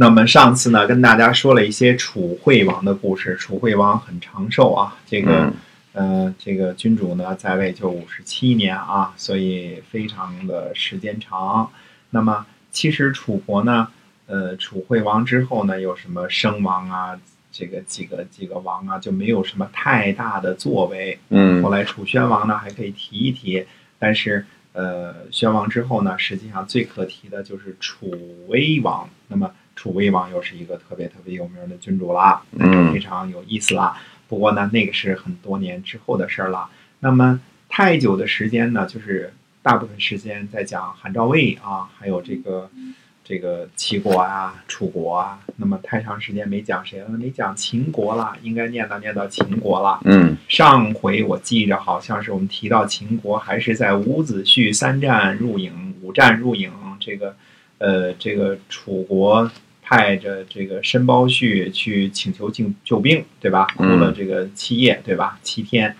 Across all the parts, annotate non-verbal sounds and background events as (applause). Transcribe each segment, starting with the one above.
那么上次呢，跟大家说了一些楚惠王的故事。楚惠王很长寿啊，这个，呃，这个君主呢在位就五十七年啊，所以非常的时间长。那么其实楚国呢，呃，楚惠王之后呢，有什么声王啊，这个几个几个王啊，就没有什么太大的作为。嗯，后来楚宣王呢还可以提一提，但是呃，宣王之后呢，实际上最可提的就是楚威王。那么楚威王又是一个特别特别有名的君主啦，嗯非常有意思啦。不过呢，那个是很多年之后的事儿了。那么太久的时间呢，就是大部分时间在讲韩赵魏啊，还有这个这个齐国啊、楚国啊。那么太长时间没讲谁了？没讲秦国了，应该念叨念叨秦国了。嗯上回我记着好像是我们提到秦国，还是在伍子胥三战入营，五战入营，这个呃，这个楚国派着这个申包胥去请求救救兵，对吧？哭了这个七夜，对吧？七天，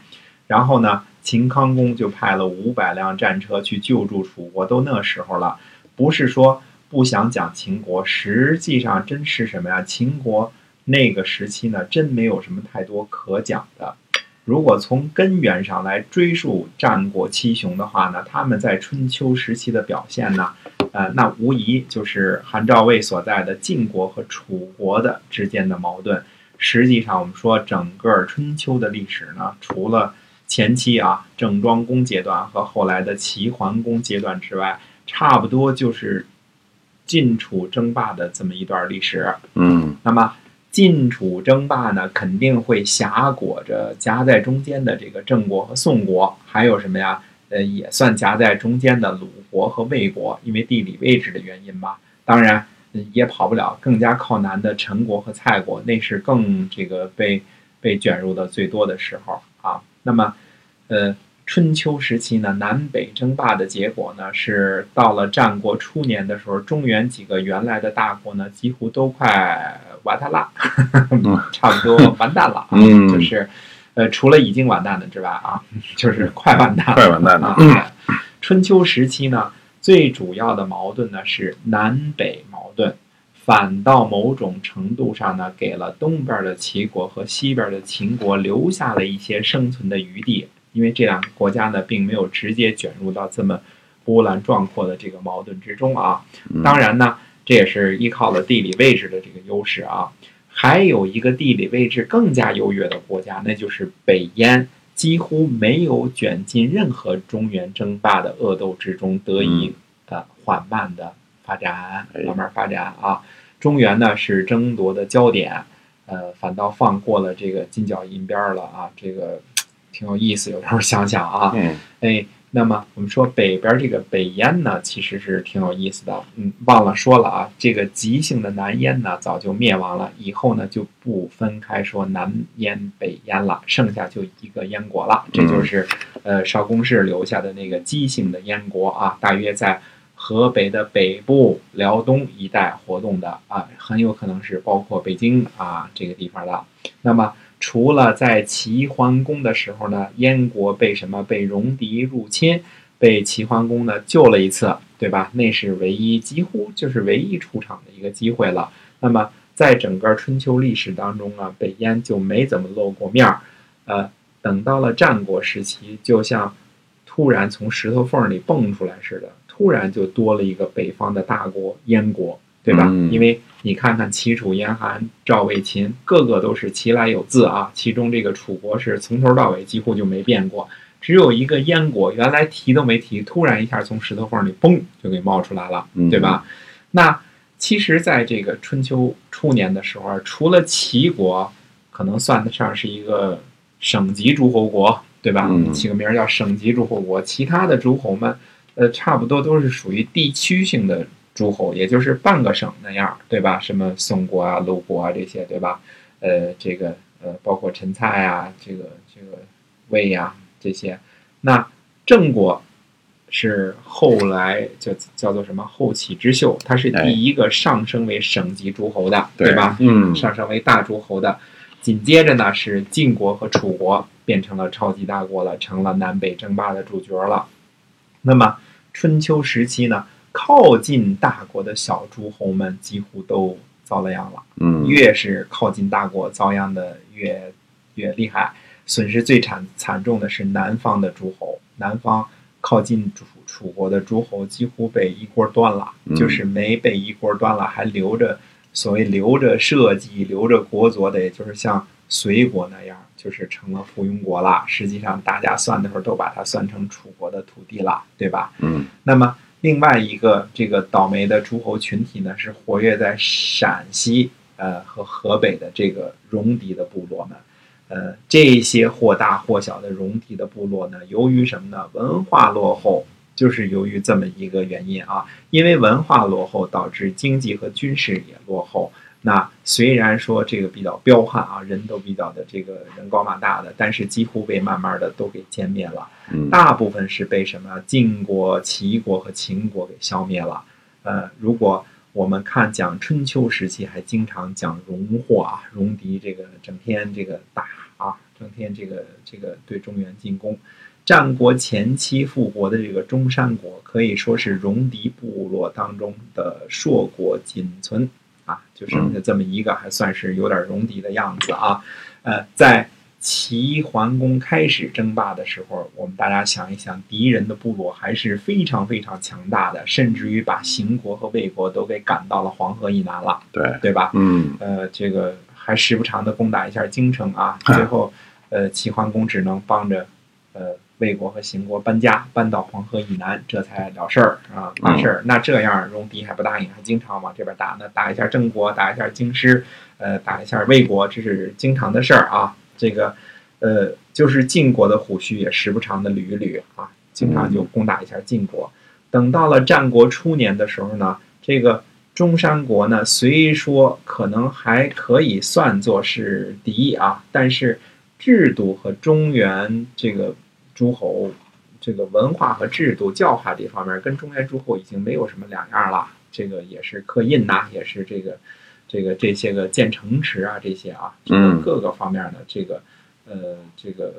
然后呢，秦康公就派了五百辆战车去救助楚国，都那时候了，不是说不想讲秦国，实际上真是什么呀？秦国那个时期呢，真没有什么太多可讲的。如果从根源上来追溯战国七雄的话呢，他们在春秋时期的表现呢，呃，那无疑就是韩赵魏所在的晋国和楚国的之间的矛盾。实际上，我们说整个春秋的历史呢，除了前期啊郑庄公阶段和后来的齐桓公阶段之外，差不多就是晋楚争霸的这么一段历史。嗯那么晋楚争霸呢，肯定会挟裹着夹在中间的这个郑国和宋国，还有什么呀？呃，也算夹在中间的鲁国和魏国，因为地理位置的原因吧。当然，呃也跑不了更加靠南的陈国和蔡国，那是更这个被被卷入的最多的时候啊。那么，呃，春秋时期呢，南北争霸的结果呢，是到了战国初年的时候，中原几个原来的大国呢，几乎都快完蛋了，(laughs) 差不多完蛋了啊，嗯就是，呃，除了已经完蛋的之外啊，就是快完蛋了，快完蛋了啊。春秋时期呢，最主要的矛盾呢是南北矛盾。反倒某种程度上呢，给了东边的齐国和西边的秦国留下了一些生存的余地，因为这两个国家呢，并没有直接卷入到这么波澜壮阔的这个矛盾之中啊。嗯当然呢，这也是依靠了地理位置的这个优势啊。还有一个地理位置更加优越的国家，那就是北燕，几乎没有卷进任何中原争霸的恶斗之中，得以呃缓慢的发展，哎慢慢发展啊。中原呢是争夺的焦点，呃，反倒放过了这个金角银边儿了啊，这个挺有意思。有时候想想啊，嗯哎，那么我们说北边这个北燕呢，其实是挺有意思的。嗯，忘了说了啊，这个急性的南燕呢，早就灭亡了，以后呢就不分开说南燕、北燕了，剩下就一个燕国了。这就是呃邵公氏留下的那个姬姓的燕国啊，大约在河北的北部、辽东一带活动的啊，很有可能是包括北京啊这个地方的。那么除了在齐桓公的时候呢，燕国被什么被戎狄入侵，被齐桓公呢救了一次，对吧？那是唯一，几乎就是唯一出场的一个机会了。那么在整个春秋历史当中啊，北燕就没怎么露过面儿。呃，等到了战国时期，就像突然从石头缝里蹦出来似的，突然就多了一个北方的大国燕国，对吧？嗯因为你看看齐楚燕韩赵魏秦，个个都是齐来有字啊。其中这个楚国是从头到尾几乎就没变过，只有一个燕国，原来提都没提，突然一下从石头缝里嘣就给冒出来了，嗯对吧？那其实，在这个春秋初年的时候啊，除了齐国，可能算得上是一个省级诸侯国，对吧？嗯起个名儿叫省级诸侯国，其他的诸侯们，呃，差不多都是属于地区性的诸侯，也就是半个省那样，对吧？什么宋国啊、鲁国啊这些，对吧？呃，这个呃，包括陈蔡啊，这个这个魏呀、这些，那郑国是后来叫叫做什么后起之秀，他是哎第一个上升为省级诸侯的，对吧？嗯上升为大诸侯的。紧接着呢，是晋国和楚国变成了超级大国了，成了南北争霸的主角了。那么春秋时期呢，靠近大国的小诸侯们几乎都遭了殃了。嗯，越是靠近大国，遭殃的越越厉害。损失最惨惨重的是南方的诸侯，南方靠近楚楚国的诸侯几乎被一锅端了，嗯就是没被一锅端了，还留着所谓留着社稷、留着国祚的，也就是像隋国那样，就是成了附庸国了。实际上，大家算的时候都把它算成楚国的土地了，对吧？嗯那么另外一个这个倒霉的诸侯群体呢，是活跃在陕西呃和河北的这个戎狄的部落们。呃，这些或大或小的戎狄的部落呢，由于什么呢？文化落后，就是由于这么一个原因啊。因为文化落后，导致经济和军事也落后。那虽然说这个比较彪悍啊，人都比较的这个人高马大的，但是几乎被慢慢的都给歼灭了。嗯大部分是被什么晋国、齐国和秦国给消灭了。呃，如果我们看讲春秋时期，还经常讲戎祸啊，戎狄这个整天这个打啊，整天这个这个对中原进攻。战国前期复国的这个中山国，可以说是戎狄部落当中的硕果仅存啊，就剩下这么一个，还算是有点戎狄的样子啊。呃，在齐桓公开始争霸的时候，我们大家想一想，敌人的部落还是非常非常强大的，甚至于把邢国和魏国都给赶到了黄河以南了，对，对吧？嗯呃，这个还时不常的攻打一下京城啊，啊 (laughs) 最后，呃，齐桓公只能帮着，呃，魏国和邢国搬家，搬到黄河以南，这才了事儿啊，完事儿。那这样，戎狄还不答应，还经常往这边打呢，打一下郑国，打一下京师，呃，打一下魏国，这是经常的事儿啊。这个，呃，就是晋国的虎须也时不常的捋一捋啊，经常就攻打一下晋国。等到了战国初年的时候呢，这个中山国呢，虽说可能还可以算作是敌啊，但是制度和中原这个诸侯这个文化和制度教化这方面，跟中原诸侯已经没有什么两样了。这个也是刻印呐、也是这个这个这些个建城池啊，这些啊，这个嗯各个方面的这个呃这个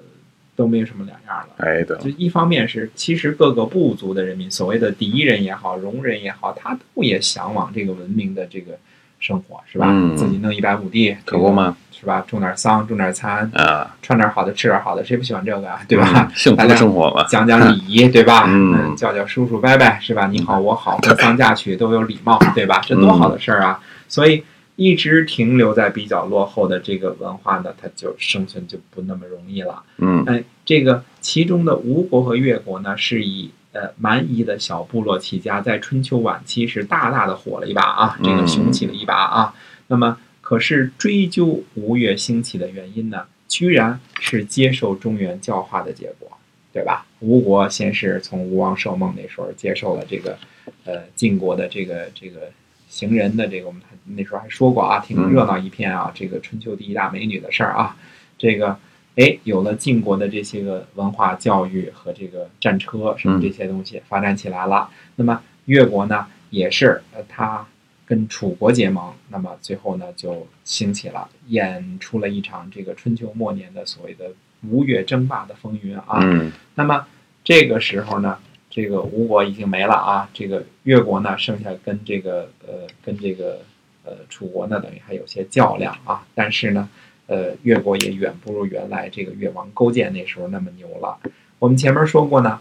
都没有什么两样了。哎对，就一方面是，其实各个部族的人民，所谓的敌人也好，戎人也好，他都也向往这个文明的这个生活，是吧？嗯自己弄一百亩地，可不吗？是吧？种点桑，种点蚕，啊，穿点好的，吃点好的，谁不喜欢这个啊？对吧？嗯？幸福的生活嘛，讲讲礼仪，对吧？嗯叫叫叔叔伯伯，是吧？你好，我好，婚丧嫁娶都有礼貌，(laughs) 对吧？这多好的事儿啊！所以一直停留在比较落后的这个文化呢，它就生存就不那么容易了。嗯哎，这个其中的吴国和越国呢，是以呃蛮夷的小部落起家，在春秋晚期是大大的火了一把啊，这个嗯雄起了一把啊。那么，可是追究吴越兴起的原因呢，居然是接受中原教化的结果，对吧？吴国先是从吴王寿梦那时候接受了这个呃晋国的这个这个行人的这个，我们那时候还说过啊，挺嗯热闹一片啊，这个春秋第一大美女的事儿啊，这个。哎，有了晋国的这些个文化教育和这个战车什么这些东西发展起来了。那么越国呢，也是呃，他跟楚国结盟，那么最后呢就兴起了，演出了一场这个春秋末年的所谓的吴越争霸的风云啊。嗯那么这个时候呢，这个吴国已经没了啊，这个越国呢剩下跟这个呃跟这个呃楚国呢等于还有些较量啊，但是呢。呃，越国也远不如原来这个越王勾践那时候那么牛了。我们前面说过呢，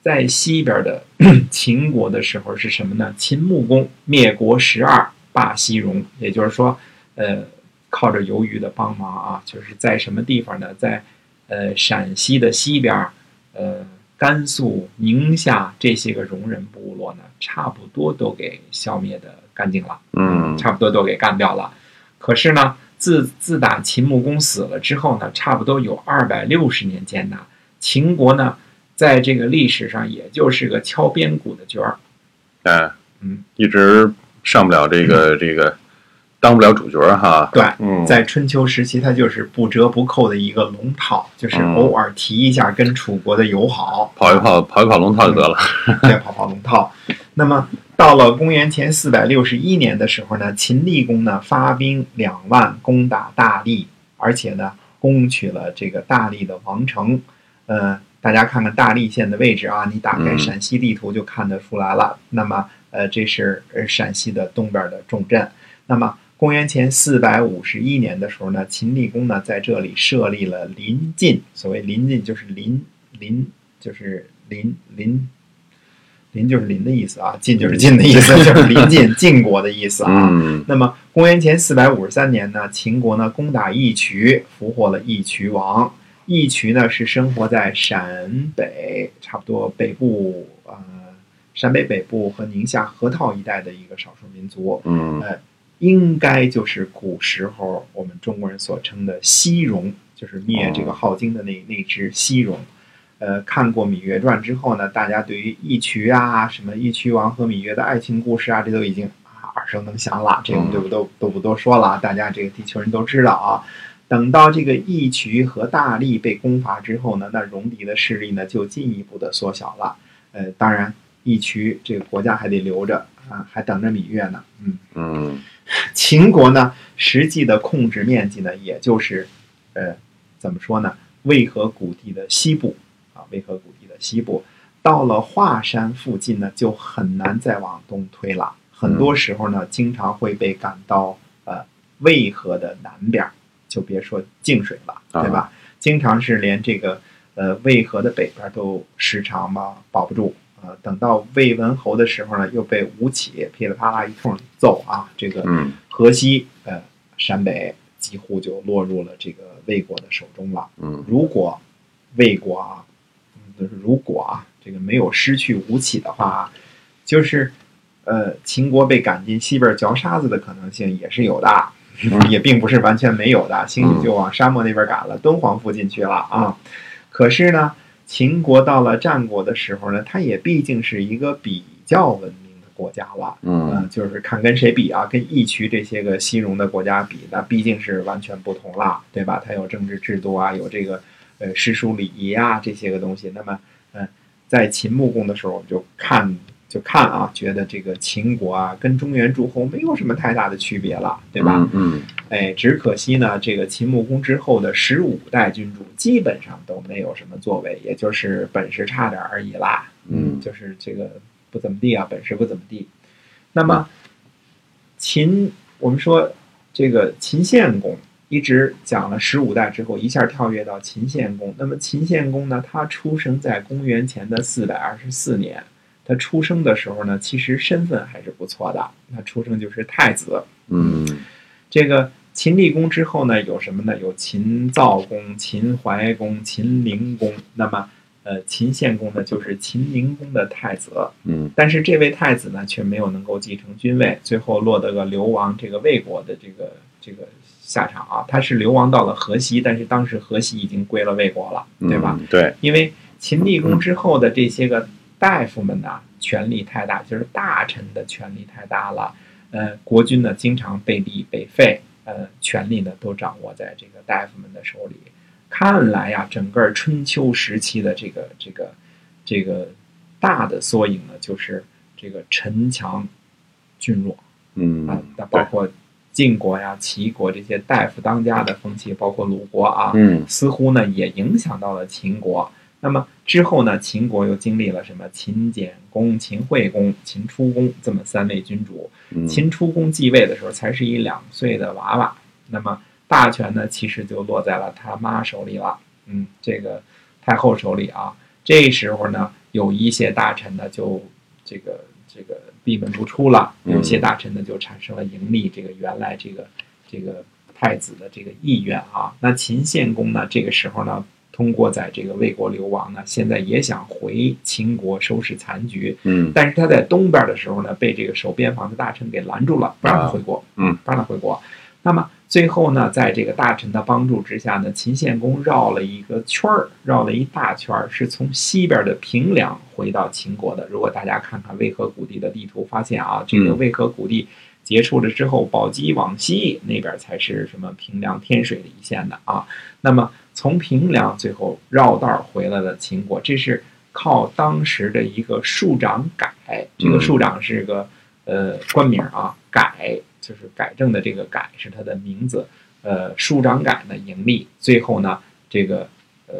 在西边的 (clears throat) 秦国的时候是什么呢？秦穆公灭国十二，霸西戎，也就是说，呃，靠着由于的帮忙啊，就是在什么地方呢？在呃陕西的西边，呃甘肃、宁夏这些个戎人部落呢，差不多都给消灭的干净了。嗯差不多都给干掉了。可是呢，自自打秦穆公死了之后呢，差不多有二百六十年间呢，秦国呢，在这个历史上也就是个敲边鼓的角儿。哎，嗯，一直上不了这个 (laughs) 这个，当不了主角哈。对，嗯，在春秋时期，他就是不折不扣的一个龙套，就是嗯偶尔提一下跟楚国的友好，跑一跑跑一跑龙套就得了。再跑跑龙套。(laughs) 那么到了公元前四百六十一年的时候呢，秦厉公呢发兵两万攻打大荔，而且呢攻取了这个大荔的王城。呃，大家看看大荔县的位置啊，你打开嗯陕西地图就看得出来了。那么呃，这是呃陕西的东边的重镇。那么公元前四百五十一年的时候呢，秦厉公呢在这里设立了临晋。所谓临晋，就是临临，就是临临临就是临的意思啊，晋就是晋的意思，就是临晋 (laughs) 晋国的意思啊。嗯那么公元前四百五十三年呢，秦国呢攻打义渠，俘获了义渠王。义渠呢是生活在陕北，差不多北部呃陕北北部和宁夏河套一带的一个少数民族。嗯应该就是古时候我们中国人所称的西戎，就是灭这个镐京的那那只西戎。呃，看过《芈月传》之后呢，大家对于义渠啊、什么义渠王和芈月的爱情故事啊，这都已经啊耳熟能详了，这个我们就不都都不多说了，大家这个地球人都知道啊。等到这个义渠和大力被攻伐之后呢，那戎狄的势力呢就进一步的缩小了。呃，当然义渠这个国家还得留着啊，还等着芈月呢。嗯。嗯秦国呢，实际的控制面积呢，也就是，呃，怎么说呢？渭河谷地的西部啊，渭河谷地的西部，到了华山附近呢，就很难再往东推了。很多时候呢，经常会被赶到呃渭河的南边儿，就别说泾水了，对吧？经常是连这个呃渭河的北边都时常吧保不住。呃，等到魏文侯的时候呢，又被吴起噼里啪啦一通揍啊，这个嗯河西呃陕北几乎就落入了这个魏国的手中了。嗯如果魏国就是如果啊，这个没有失去吴起的话啊，就是呃秦国被赶进西边嚼沙子的可能性也是有的，也并不是完全没有的，兴许就往沙漠那边赶了，敦煌附近去了啊。可是呢，秦国到了战国的时候呢，它也毕竟是一个比较文明的国家了。嗯嗯，就是看跟谁比啊，跟义渠这些个西戎的国家比，那毕竟是完全不同啦，对吧？它有政治制度啊，有这个呃诗书礼仪啊这些个东西。那么，嗯、在秦穆公的时候，我们就看就看啊，觉得这个秦国啊，跟中原诸侯没有什么太大的区别了，对吧？嗯哎，只可惜呢，这个秦穆公之后的十五代君主基本上都没有什么作为，也就是本事差点而已啦。嗯就是这个不怎么地啊，本事不怎么地。那么秦，我们说这个秦献公一直讲了十五代之后，一下跳跃到秦献公。那么秦献公呢，他出生在公元前的四百二十四年。他出生的时候呢，其实身份还是不错的。他出生就是太子，嗯这个秦厉公之后呢，有什么呢？有秦悼公、秦怀公、秦灵公。那么，呃，秦献公呢，就是秦灵公的太子。嗯但是这位太子呢，却没有能够继承君位，最后落得个流亡这个魏国的这个这个下场啊。他是流亡到了河西，但是当时河西已经归了魏国了，嗯，对吧？？对，因为秦厉公之后的这些个大夫们呢，权力太大，就是大臣的权力太大了。呃，国君呢经常被立被废，呃，权力呢都掌握在这个大夫们的手里。看来呀，整个春秋时期的这个这个这个大的缩影呢，就是这个陈强君弱。嗯啊，那包括晋国呀、齐国这些大夫当家的风气，包括鲁国啊，嗯似乎呢也影响到了秦国。那么之后呢，秦国又经历了什么？秦简公、秦惠公、秦出公这么三位君主。嗯秦出公继位的时候才是一两岁的娃娃，那么大权呢其实就落在了他妈手里了，嗯，这个太后手里啊。这时候呢，有一些大臣呢就这个这个闭门不出了，嗯有些大臣呢就产生了盈利这个原来这个这个太子的这个意愿啊。那秦献公呢，这个时候呢。通过在这个魏国流亡呢，现在也想回秦国收拾残局，嗯但是他在东边的时候呢，被这个守边防的大臣给拦住了，不让他回国，嗯，不让他回国。那么最后呢，在这个大臣的帮助之下呢，秦献公绕了一个圈儿，绕了一大圈儿，是从西边的平凉回到秦国的。如果大家看看渭河谷地的地图，发现啊，这个嗯渭河谷地结束了之后，宝鸡往西那边才是什么平凉天水的一线的啊。那么从平凉最后绕道回来了秦国，这是靠当时的一个庶长改，这个嗯庶长是个呃官名啊，改就是改正的这个改是他的名字，呃，庶长改呢盈利，最后呢这个呃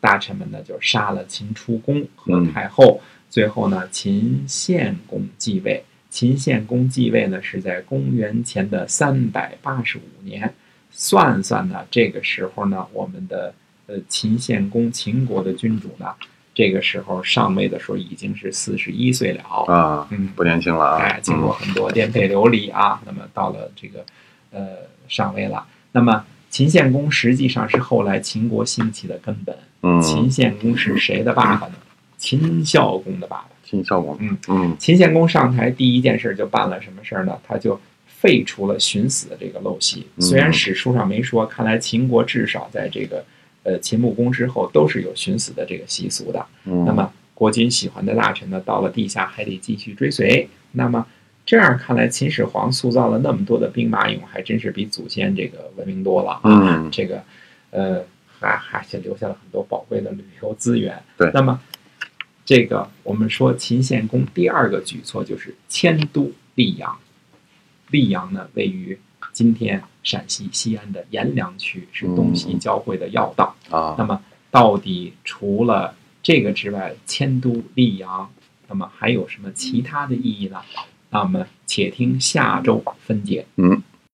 大臣们呢就杀了秦出公和嗯太后，最后呢秦献公继位。秦献公继位呢是在公元前的三百八十五年，算算呢，这个时候呢，我们的呃秦献公秦国的君主呢，这个时候上位的时候已经是四十一岁了啊，嗯，不年轻了啊，哎，经过很多颠沛流离啊，那么到了这个呃上位了。那么秦献公实际上是后来秦国兴起的根本。嗯，秦献公是谁的爸爸呢？秦孝公的爸爸。秦孝公，嗯嗯秦献公上台第一件事就办了什么事儿呢？他就废除了寻死的这个陋习。嗯虽然史书上没说，看来秦国至少在这个呃秦穆公之后都是有寻死的这个习俗的。嗯，那么国君喜欢的大臣呢，到了地下还得继续追随。那么这样看来，秦始皇塑造了那么多的兵马俑，还真是比祖先这个文明多了啊。嗯 (laughs) 这个呃，还还是留下了很多宝贵的旅游资源。对那么这个我们说秦献公第二个举措就是迁都溧阳。溧阳呢，位于今天陕西西安的阎良区，是东西交汇的要道。那啊，么，到底除了这个之外，迁都溧阳，那么还有什么其他的意义呢？那么，且听下周分解。嗯。